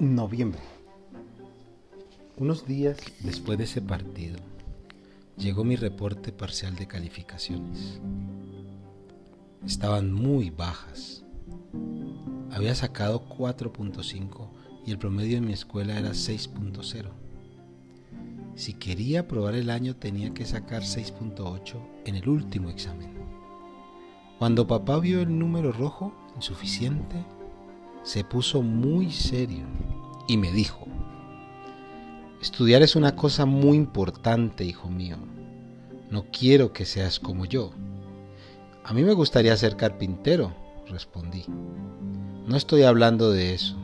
Noviembre. Unos días después de ese partido, llegó mi reporte parcial de calificaciones. Estaban muy bajas. Había sacado 4.5 y el promedio en mi escuela era 6.0. Si quería aprobar el año tenía que sacar 6.8 en el último examen. Cuando papá vio el número rojo, insuficiente, se puso muy serio y me dijo, estudiar es una cosa muy importante, hijo mío. No quiero que seas como yo. A mí me gustaría ser carpintero, respondí. No estoy hablando de eso.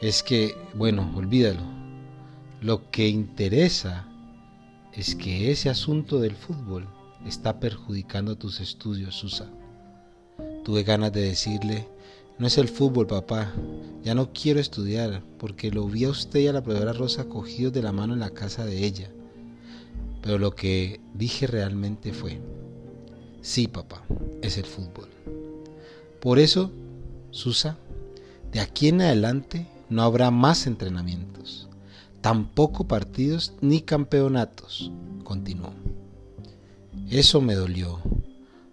Es que, bueno, olvídalo. Lo que interesa es que ese asunto del fútbol está perjudicando tus estudios, Susa. Tuve ganas de decirle, no es el fútbol, papá. Ya no quiero estudiar, porque lo vi a usted y a la profesora Rosa cogidos de la mano en la casa de ella. Pero lo que dije realmente fue, sí, papá, es el fútbol. Por eso, Susa, de aquí en adelante no habrá más entrenamientos, tampoco partidos ni campeonatos, continuó. Eso me dolió,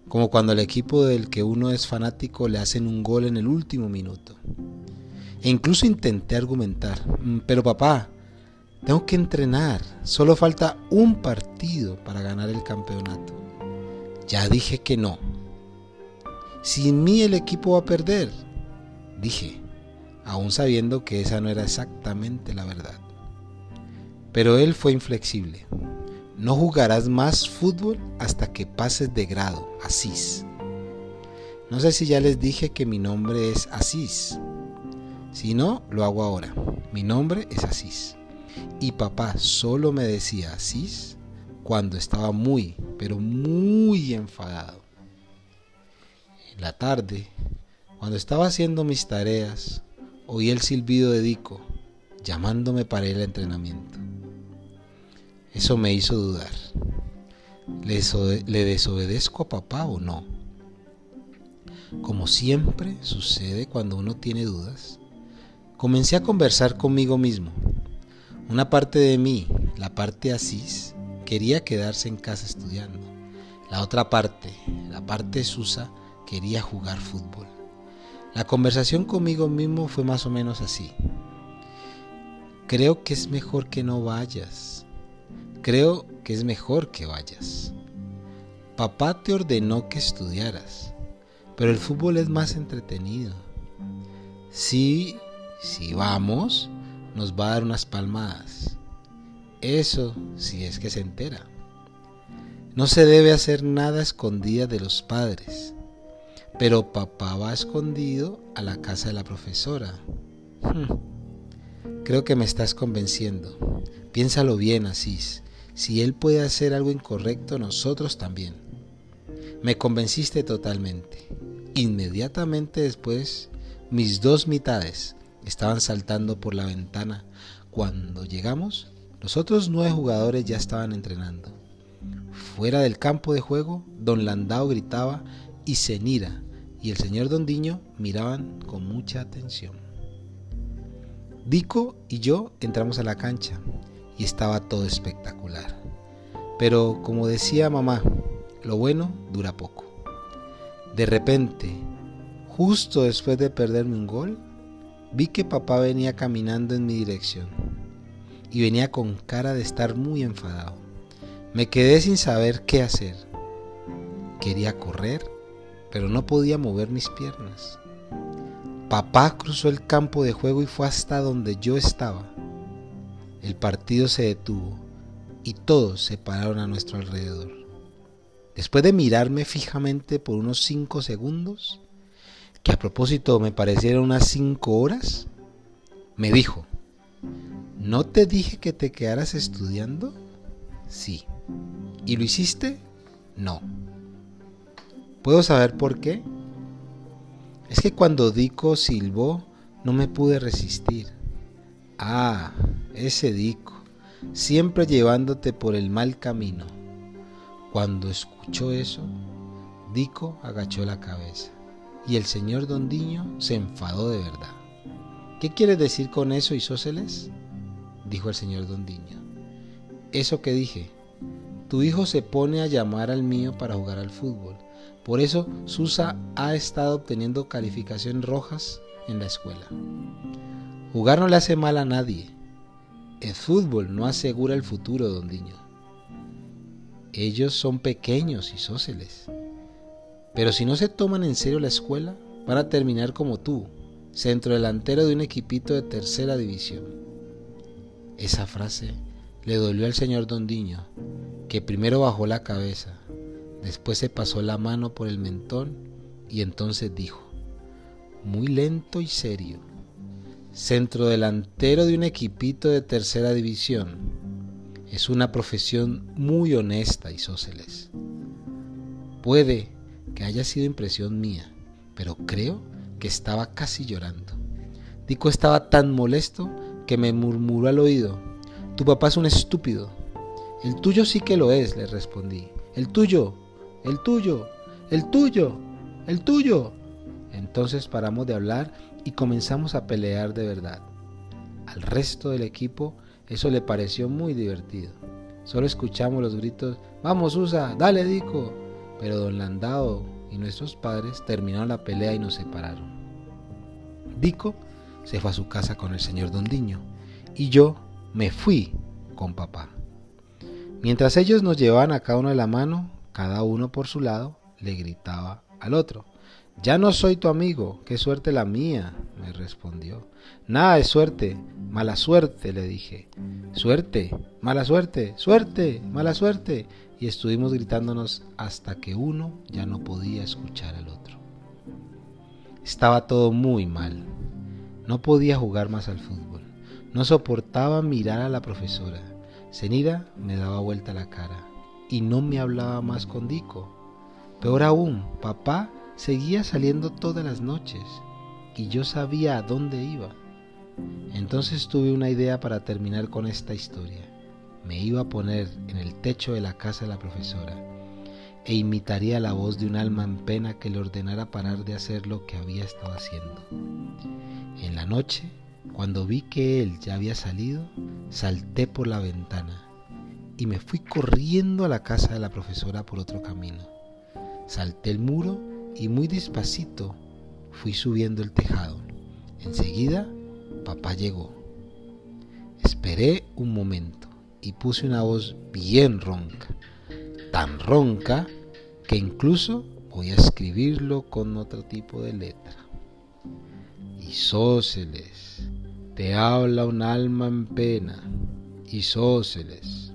como cuando al equipo del que uno es fanático le hacen un gol en el último minuto. E incluso intenté argumentar, mm, pero papá, tengo que entrenar, solo falta un partido para ganar el campeonato. Ya dije que no. Sin mí el equipo va a perder, dije, aún sabiendo que esa no era exactamente la verdad. Pero él fue inflexible. No jugarás más fútbol hasta que pases de grado, Asís. No sé si ya les dije que mi nombre es Asís. Si no, lo hago ahora. Mi nombre es Asís. Y papá solo me decía Asís cuando estaba muy, pero muy enfadado. En la tarde, cuando estaba haciendo mis tareas, oí el silbido de Dico llamándome para el entrenamiento. Eso me hizo dudar. ¿Le, desobedezco a papá o no? Como siempre sucede cuando uno tiene dudas, comencé a conversar conmigo mismo. Una parte de mí, la parte Asís, quería quedarse en casa estudiando. La otra parte, la parte Susa, quería jugar fútbol. La conversación conmigo mismo fue más o menos así. Creo que es mejor que no vayas. Creo que es mejor que vayas. Papá te ordenó que estudiaras, pero el fútbol es más entretenido. Sí, si vamos, nos va a dar unas palmadas. Eso si es que se entera. No se debe hacer nada escondida de los padres, pero papá va escondido a la casa de la profesora. Hmm. Creo que me estás convenciendo. Piénsalo bien, Asís. Si Él puede hacer algo incorrecto, nosotros también. Me convenciste totalmente. Inmediatamente después, mis dos mitades estaban saltando por la ventana. Cuando llegamos, los otros nueve jugadores ya estaban entrenando. Fuera del campo de juego, don Landao gritaba y Cenira y el señor Dondiño miraban con mucha atención. Dico y yo entramos a la cancha y estaba todo espectacular. Pero como decía mamá, lo bueno dura poco. De repente, justo después de perderme un gol, vi que papá venía caminando en mi dirección y venía con cara de estar muy enfadado. Me quedé sin saber qué hacer. Quería correr, pero no podía mover mis piernas. Papá cruzó el campo de juego y fue hasta donde yo estaba. El partido se detuvo y todos se pararon a nuestro alrededor. Después de mirarme fijamente por unos cinco segundos, que a propósito me parecieron unas cinco horas, me dijo, ¿no te dije que te quedaras estudiando? Sí. ¿Y lo hiciste? No. ¿Puedo saber por qué? Es que cuando Dico silbó no me pude resistir. Ah, ese Dico, siempre llevándote por el mal camino. Cuando escuchó eso, Dico agachó la cabeza y el señor Dondiño se enfadó de verdad. ¿Qué quieres decir con eso, isóceles? dijo el señor Dondiño. Eso que dije. Tu hijo se pone a llamar al mío para jugar al fútbol. Por eso Susa ha estado obteniendo calificaciones rojas en la escuela. Jugar no le hace mal a nadie. El fútbol no asegura el futuro, Dondiño. Ellos son pequeños y sóceles. Pero si no se toman en serio la escuela, van a terminar como tú, centro delantero de un equipito de tercera división. Esa frase le dolió al señor Dondiño, que primero bajó la cabeza, después se pasó la mano por el mentón y entonces dijo, muy lento y serio, centro delantero de un equipito de tercera división. Es una profesión muy honesta, isóceles. Puede que haya sido impresión mía, pero creo que estaba casi llorando. Dico estaba tan molesto que me murmuró al oído, Tu papá es un estúpido. El tuyo sí que lo es, le respondí. El tuyo, el tuyo, el tuyo, el tuyo. Entonces paramos de hablar y comenzamos a pelear de verdad. Al resto del equipo eso le pareció muy divertido. Solo escuchamos los gritos, vamos Usa, dale Dico. Pero don Landao y nuestros padres terminaron la pelea y nos separaron. Dico se fue a su casa con el señor Dondiño y yo me fui con papá. Mientras ellos nos llevaban a cada uno de la mano, cada uno por su lado, le gritaba al otro. Ya no soy tu amigo, qué suerte la mía, me respondió. Nada de suerte, mala suerte, le dije. Suerte, mala suerte, suerte, mala suerte. Y estuvimos gritándonos hasta que uno ya no podía escuchar al otro. Estaba todo muy mal. No podía jugar más al fútbol. No soportaba mirar a la profesora. Zenida me daba vuelta la cara y no me hablaba más con Dico. Peor aún, papá seguía saliendo todas las noches y yo sabía a dónde iba. Entonces tuve una idea para terminar con esta historia. Me iba a poner en el techo de la casa de la profesora e imitaría la voz de un alma en pena que le ordenara parar de hacer lo que había estado haciendo. En la noche, cuando vi que él ya había salido, salté por la ventana y me fui corriendo a la casa de la profesora por otro camino. Salté el muro y muy despacito fui subiendo el tejado. Enseguida papá llegó. Esperé un momento y puse una voz bien ronca, tan ronca que incluso voy a escribirlo con otro tipo de letra. Isóceles, te habla un alma en pena. Isóceles.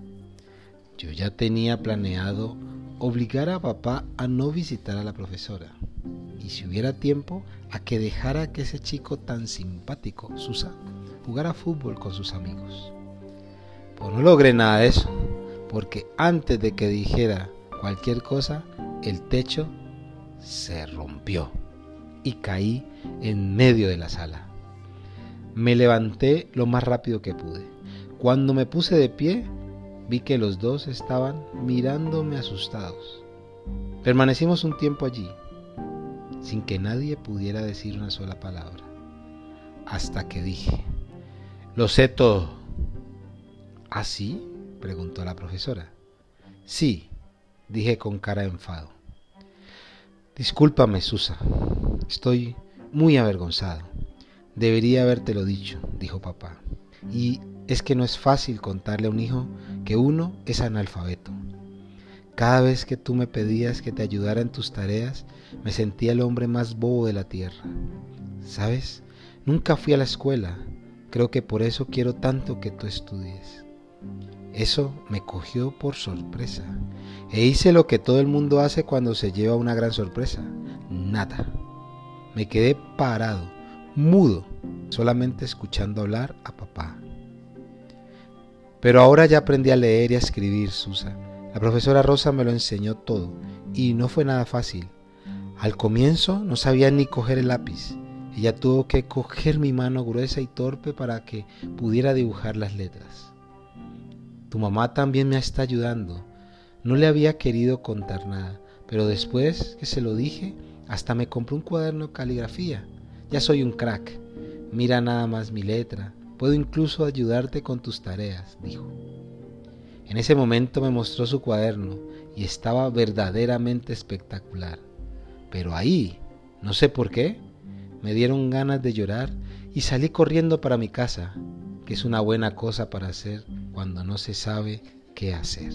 Yo ya tenía planeado obligar a papá a no visitar a la profesora y si hubiera tiempo a que dejara que ese chico tan simpático, Susa, jugara fútbol con sus amigos. Pues no logré nada de eso, porque antes de que dijera cualquier cosa, el techo se rompió y caí en medio de la sala. Me levanté lo más rápido que pude. Cuando me puse de pie, Vi que los dos estaban mirándome asustados. Permanecimos un tiempo allí, sin que nadie pudiera decir una sola palabra, hasta que dije, lo sé todo. ¿Así? ¿Ah, preguntó la profesora. Sí, dije con cara de enfado. Discúlpame, Susa, estoy muy avergonzado. Debería habértelo dicho, dijo papá. Y es que no es fácil contarle a un hijo que uno es analfabeto. Cada vez que tú me pedías que te ayudara en tus tareas, me sentía el hombre más bobo de la tierra. ¿Sabes? Nunca fui a la escuela. Creo que por eso quiero tanto que tú estudies. Eso me cogió por sorpresa. E hice lo que todo el mundo hace cuando se lleva una gran sorpresa. Nada. Me quedé parado, mudo, solamente escuchando hablar a papá. Pero ahora ya aprendí a leer y a escribir, Susa. La profesora Rosa me lo enseñó todo y no fue nada fácil. Al comienzo no sabía ni coger el lápiz. Ella tuvo que coger mi mano gruesa y torpe para que pudiera dibujar las letras. Tu mamá también me está ayudando. No le había querido contar nada, pero después que se lo dije, hasta me compró un cuaderno de caligrafía. Ya soy un crack. Mira nada más mi letra, puedo incluso ayudarte con tus tareas, dijo. En ese momento me mostró su cuaderno y estaba verdaderamente espectacular. Pero ahí, no sé por qué, me dieron ganas de llorar y salí corriendo para mi casa, que es una buena cosa para hacer cuando no se sabe qué hacer.